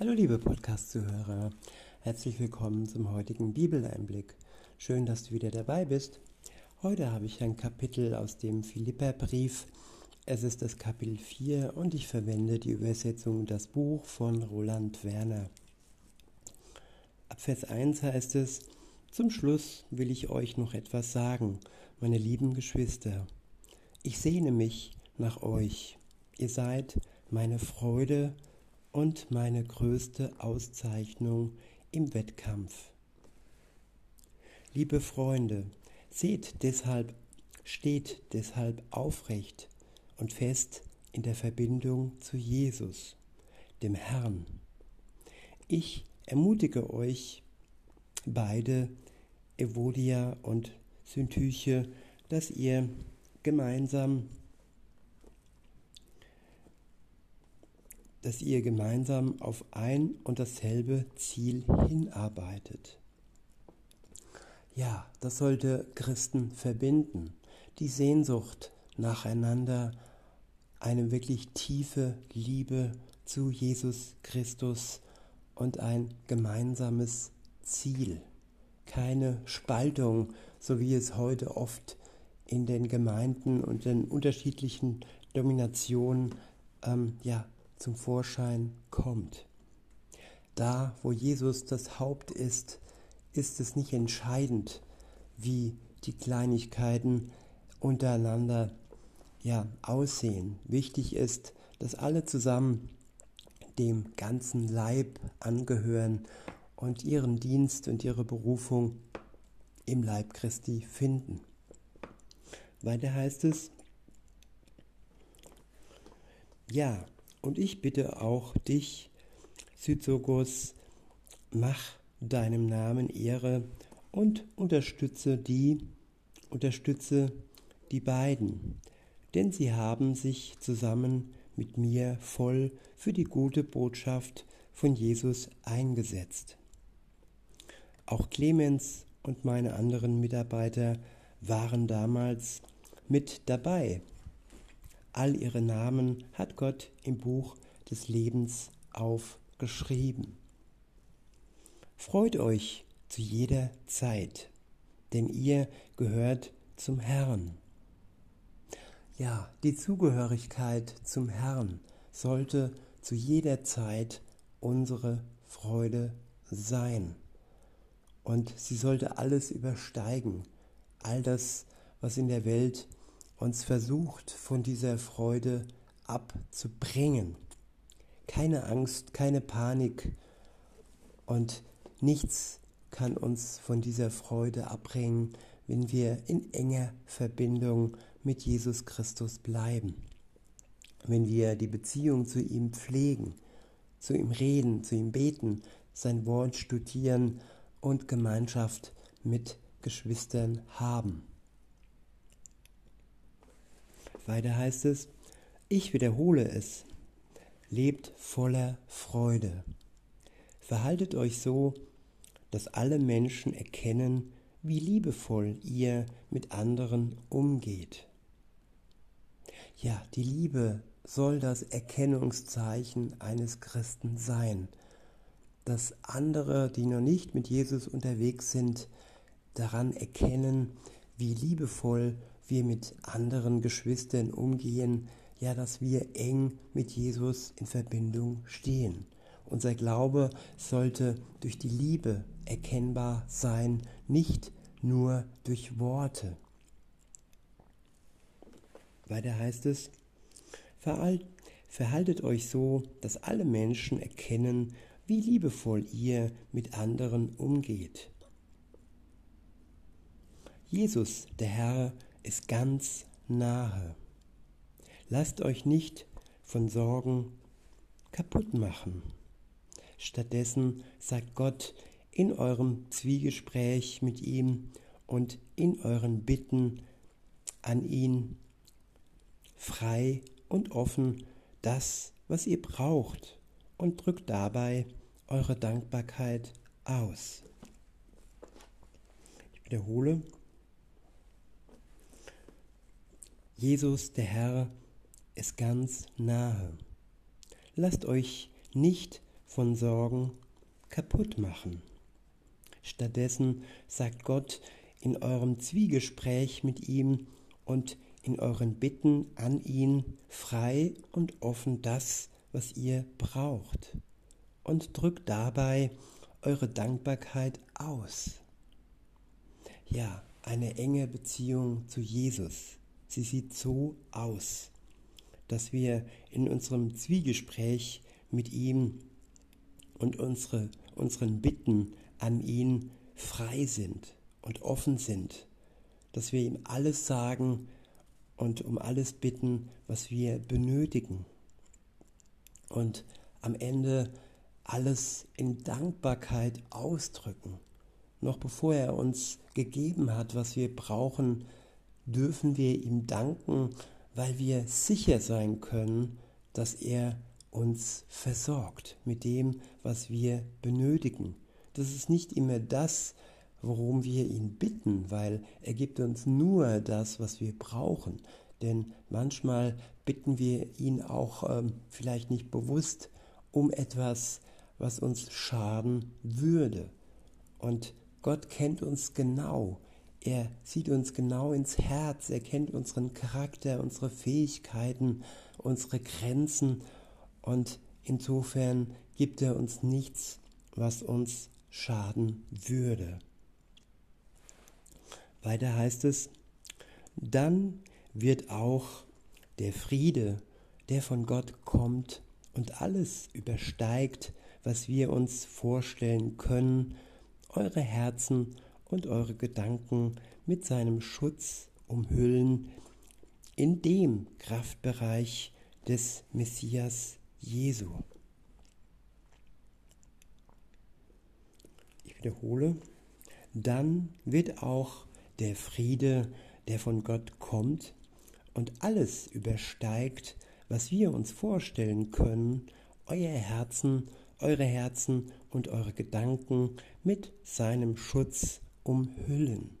Hallo liebe Podcast-Zuhörer, herzlich willkommen zum heutigen Bibeleinblick. Schön, dass du wieder dabei bist. Heute habe ich ein Kapitel aus dem Philipperbrief. Es ist das Kapitel 4 und ich verwende die Übersetzung Das Buch von Roland Werner. Ab Vers 1 heißt es, zum Schluss will ich euch noch etwas sagen, meine lieben Geschwister. Ich sehne mich nach euch. Ihr seid meine Freude und meine größte Auszeichnung im Wettkampf. Liebe Freunde, seht deshalb, steht deshalb aufrecht und fest in der Verbindung zu Jesus, dem Herrn. Ich ermutige euch beide, Evodia und Syntyche, dass ihr gemeinsam dass ihr gemeinsam auf ein und dasselbe Ziel hinarbeitet. Ja, das sollte Christen verbinden. Die Sehnsucht nacheinander, eine wirklich tiefe Liebe zu Jesus Christus und ein gemeinsames Ziel. Keine Spaltung, so wie es heute oft in den Gemeinden und den unterschiedlichen Dominationen ähm, ja, zum Vorschein kommt. Da, wo Jesus das Haupt ist, ist es nicht entscheidend, wie die Kleinigkeiten untereinander ja, aussehen. Wichtig ist, dass alle zusammen dem ganzen Leib angehören und ihren Dienst und ihre Berufung im Leib Christi finden. Weiter heißt es, ja, und ich bitte auch dich, Syzogos, mach deinem Namen Ehre und unterstütze die, unterstütze die beiden, denn sie haben sich zusammen mit mir voll für die gute Botschaft von Jesus eingesetzt. Auch Clemens und meine anderen Mitarbeiter waren damals mit dabei All ihre Namen hat Gott im Buch des Lebens aufgeschrieben. Freut euch zu jeder Zeit, denn ihr gehört zum Herrn. Ja, die Zugehörigkeit zum Herrn sollte zu jeder Zeit unsere Freude sein. Und sie sollte alles übersteigen, all das, was in der Welt uns versucht, von dieser Freude abzubringen. Keine Angst, keine Panik und nichts kann uns von dieser Freude abbringen, wenn wir in enger Verbindung mit Jesus Christus bleiben. Wenn wir die Beziehung zu ihm pflegen, zu ihm reden, zu ihm beten, sein Wort studieren und Gemeinschaft mit Geschwistern haben. Weiter heißt es, ich wiederhole es, lebt voller Freude. Verhaltet euch so, dass alle Menschen erkennen, wie liebevoll ihr mit anderen umgeht. Ja, die Liebe soll das Erkennungszeichen eines Christen sein, dass andere, die noch nicht mit Jesus unterwegs sind, daran erkennen, wie liebevoll wir mit anderen Geschwistern umgehen, ja, dass wir eng mit Jesus in Verbindung stehen. Unser Glaube sollte durch die Liebe erkennbar sein, nicht nur durch Worte. Weiter heißt es, verhaltet euch so, dass alle Menschen erkennen, wie liebevoll ihr mit anderen umgeht. Jesus, der Herr, ist ganz nahe. Lasst euch nicht von Sorgen kaputt machen. Stattdessen sagt Gott in eurem Zwiegespräch mit ihm und in euren Bitten an ihn frei und offen das, was ihr braucht und drückt dabei eure Dankbarkeit aus. Ich wiederhole, Jesus, der Herr, ist ganz nahe. Lasst euch nicht von Sorgen kaputt machen. Stattdessen sagt Gott in eurem Zwiegespräch mit ihm und in euren Bitten an ihn frei und offen das, was ihr braucht und drückt dabei eure Dankbarkeit aus. Ja, eine enge Beziehung zu Jesus. Sie sieht so aus, dass wir in unserem Zwiegespräch mit ihm und unsere, unseren Bitten an ihn frei sind und offen sind, dass wir ihm alles sagen und um alles bitten, was wir benötigen. Und am Ende alles in Dankbarkeit ausdrücken. Noch bevor er uns gegeben hat, was wir brauchen, dürfen wir ihm danken, weil wir sicher sein können, dass er uns versorgt mit dem, was wir benötigen. Das ist nicht immer das, worum wir ihn bitten, weil er gibt uns nur das, was wir brauchen. Denn manchmal bitten wir ihn auch ähm, vielleicht nicht bewusst um etwas, was uns schaden würde. Und Gott kennt uns genau. Er sieht uns genau ins Herz. Er kennt unseren Charakter, unsere Fähigkeiten, unsere Grenzen. Und insofern gibt er uns nichts, was uns schaden würde. Weiter heißt es, dann wird auch der Friede, der von Gott kommt und alles übersteigt, was wir uns vorstellen können, eure Herzen und eure Gedanken mit seinem Schutz umhüllen, in dem Kraftbereich des Messias Jesu. Ich wiederhole, dann wird auch der Friede, der von Gott kommt und alles übersteigt, was wir uns vorstellen können, euer Herzen eure Herzen und eure Gedanken mit seinem Schutz umhüllen.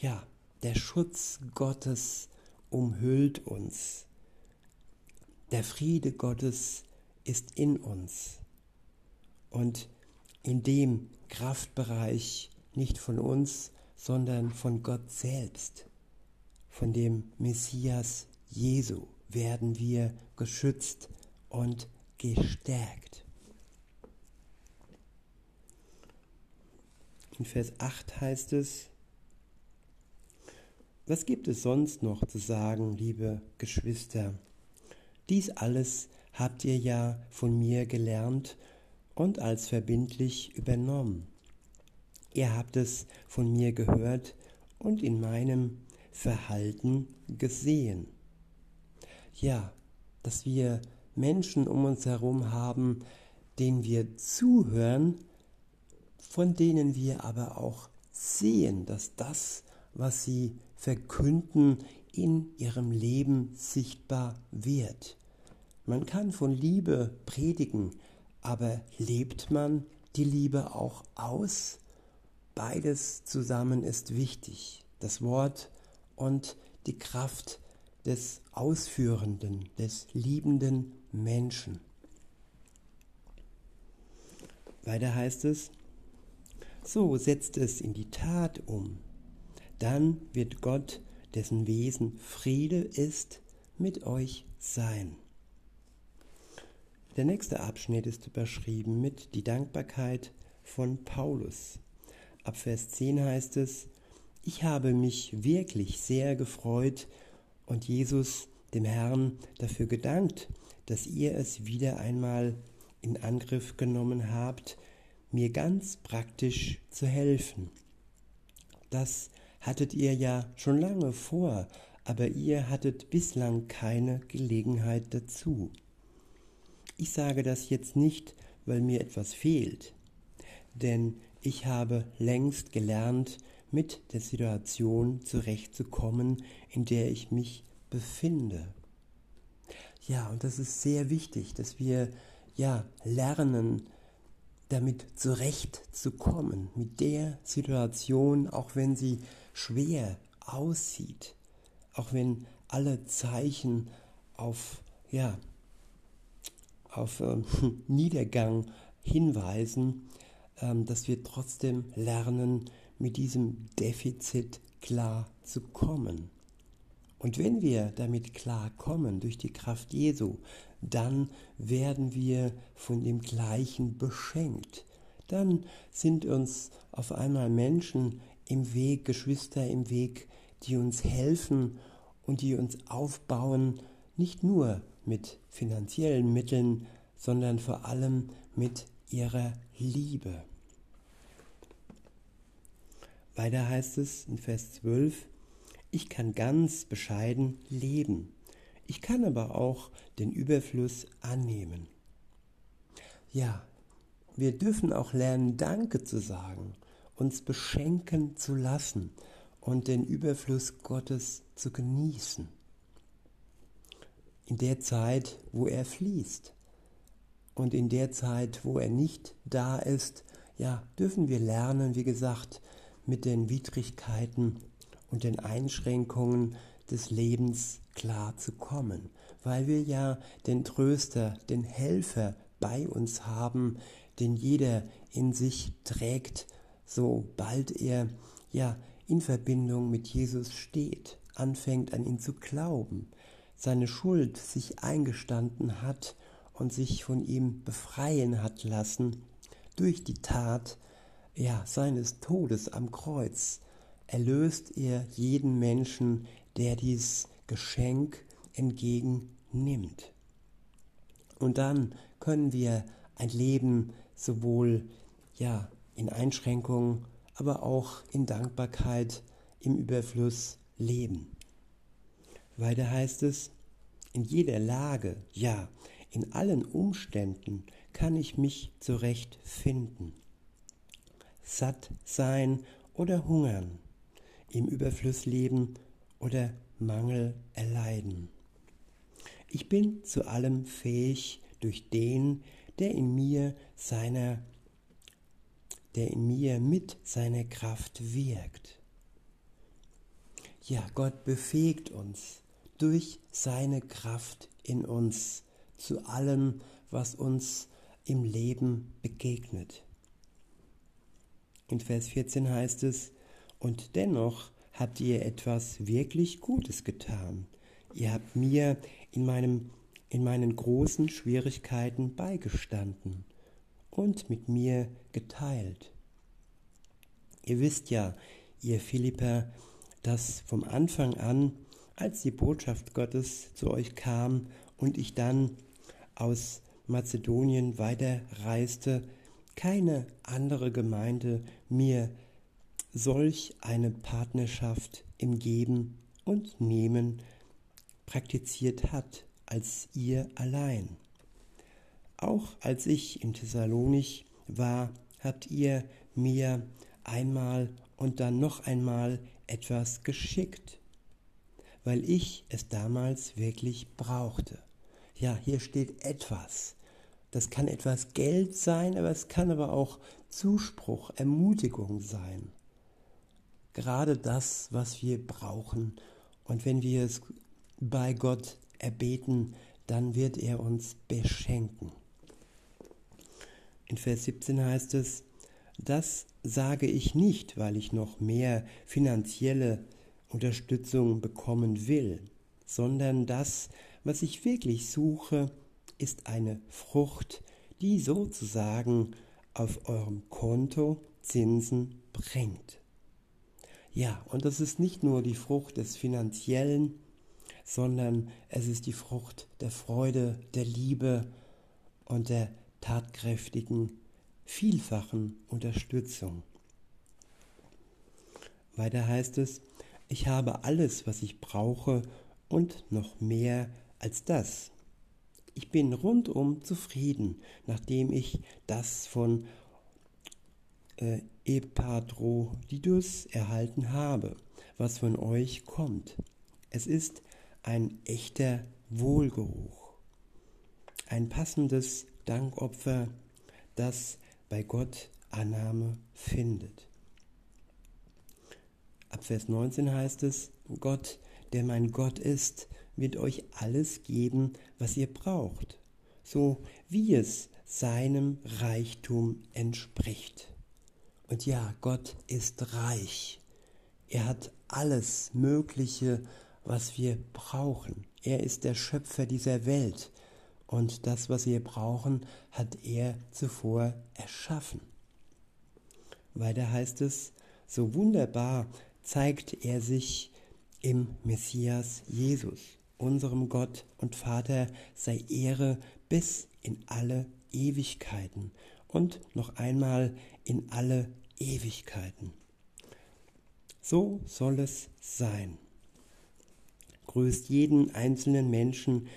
Ja, der Schutz Gottes umhüllt uns. Der Friede Gottes ist in uns. Und in dem Kraftbereich nicht von uns, sondern von Gott selbst, von dem Messias Jesu werden wir geschützt und gestärkt. In Vers 8 heißt es, was gibt es sonst noch zu sagen, liebe Geschwister? Dies alles habt ihr ja von mir gelernt und als verbindlich übernommen. Ihr habt es von mir gehört und in meinem Verhalten gesehen. Ja, dass wir Menschen um uns herum haben, denen wir zuhören, von denen wir aber auch sehen, dass das, was sie verkünden, in ihrem Leben sichtbar wird. Man kann von Liebe predigen, aber lebt man die Liebe auch aus? Beides zusammen ist wichtig, das Wort und die Kraft des Ausführenden, des liebenden Menschen. Weiter heißt es, so setzt es in die Tat um. Dann wird Gott, dessen Wesen Friede ist, mit euch sein. Der nächste Abschnitt ist überschrieben mit die Dankbarkeit von Paulus. Ab Vers 10 heißt es, ich habe mich wirklich sehr gefreut und Jesus, dem Herrn, dafür gedankt, dass ihr es wieder einmal in Angriff genommen habt, mir ganz praktisch zu helfen. Das hattet ihr ja schon lange vor, aber ihr hattet bislang keine Gelegenheit dazu. Ich sage das jetzt nicht, weil mir etwas fehlt, denn ich habe längst gelernt, mit der Situation zurechtzukommen, in der ich mich befinde. Ja, und das ist sehr wichtig, dass wir ja lernen, damit zurechtzukommen, mit der Situation, auch wenn sie schwer aussieht, auch wenn alle Zeichen auf ja auf ähm, Niedergang hinweisen, ähm, dass wir trotzdem lernen, mit diesem Defizit klar zu kommen. Und wenn wir damit klar kommen durch die Kraft Jesu, dann werden wir von dem Gleichen beschenkt. Dann sind uns auf einmal Menschen im Weg, Geschwister im Weg, die uns helfen und die uns aufbauen, nicht nur mit finanziellen Mitteln, sondern vor allem mit ihrer Liebe. Weiter heißt es in Vers 12, ich kann ganz bescheiden leben. Ich kann aber auch den Überfluss annehmen. Ja, wir dürfen auch lernen, Danke zu sagen, uns beschenken zu lassen und den Überfluss Gottes zu genießen. In der Zeit, wo er fließt und in der Zeit, wo er nicht da ist, ja, dürfen wir lernen, wie gesagt, mit den Widrigkeiten und den Einschränkungen des Lebens klar zu kommen, weil wir ja den Tröster, den Helfer bei uns haben, den jeder in sich trägt, sobald er ja in Verbindung mit Jesus steht, anfängt an ihn zu glauben, seine Schuld sich eingestanden hat und sich von ihm befreien hat lassen durch die Tat ja, seines Todes am Kreuz, erlöst er jeden Menschen, der dies Geschenk entgegennimmt. Und dann können wir ein Leben sowohl ja, in Einschränkungen, aber auch in Dankbarkeit im Überfluss leben. Weiter heißt es, in jeder Lage, ja, in allen Umständen kann ich mich zurechtfinden. Satt sein oder hungern, im Überfluss leben oder Mangel erleiden. Ich bin zu allem fähig durch den, der in mir seiner der in mir mit seiner Kraft wirkt. Ja, Gott befähigt uns durch seine Kraft in uns zu allem, was uns im Leben begegnet. In Vers 14 heißt es, und dennoch habt ihr etwas wirklich Gutes getan. Ihr habt mir in, meinem, in meinen großen Schwierigkeiten beigestanden und mit mir geteilt. Ihr wisst ja, ihr Philipper, dass vom Anfang an, als die Botschaft Gottes zu euch kam und ich dann aus Mazedonien weiterreiste, keine andere Gemeinde mir solch eine Partnerschaft im Geben und Nehmen praktiziert hat als ihr allein. Auch als ich in Thessalonich war, habt ihr mir einmal und dann noch einmal etwas geschickt, weil ich es damals wirklich brauchte. Ja, hier steht etwas. Das kann etwas Geld sein, aber es kann aber auch Zuspruch, Ermutigung sein gerade das, was wir brauchen. Und wenn wir es bei Gott erbeten, dann wird er uns beschenken. In Vers 17 heißt es, das sage ich nicht, weil ich noch mehr finanzielle Unterstützung bekommen will, sondern das, was ich wirklich suche, ist eine Frucht, die sozusagen auf eurem Konto Zinsen bringt. Ja, und das ist nicht nur die Frucht des finanziellen, sondern es ist die Frucht der Freude, der Liebe und der tatkräftigen, vielfachen Unterstützung. Weiter heißt es, ich habe alles, was ich brauche und noch mehr als das. Ich bin rundum zufrieden, nachdem ich das von äh, Epaphroditus erhalten habe, was von euch kommt. Es ist ein echter Wohlgeruch, ein passendes Dankopfer, das bei Gott Annahme findet. Ab Vers 19 heißt es, Gott, der mein Gott ist, wird euch alles geben, was ihr braucht, so wie es seinem Reichtum entspricht. Und ja, Gott ist reich. Er hat alles Mögliche, was wir brauchen. Er ist der Schöpfer dieser Welt. Und das, was wir brauchen, hat er zuvor erschaffen. Weiter heißt es, so wunderbar zeigt er sich im Messias Jesus. Unserem Gott und Vater sei Ehre bis in alle Ewigkeiten und noch einmal in alle Ewigkeiten. So soll es sein. Grüßt jeden einzelnen Menschen,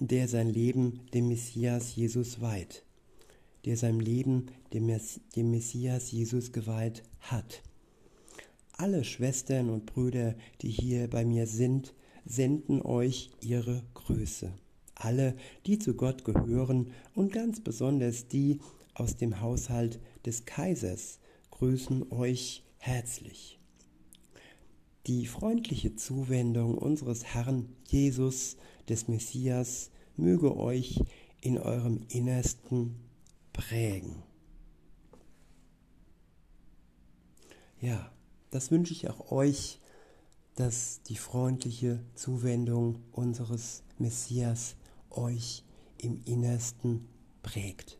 der sein Leben dem Messias Jesus weiht, der sein Leben dem, Messias Jesus geweiht hat. Alle Schwestern und Brüder, die hier bei mir sind, senden euch ihre Grüße. Alle, die zu Gott gehören und ganz besonders die aus dem Haushalt des Kaisers, grüßen euch herzlich. Die freundliche Zuwendung unseres Herrn Jesus, des Messias, möge euch in eurem Innersten prägen. Ja, das wünsche ich auch euch, dass die freundliche Zuwendung unseres Messias euch im Innersten prägt.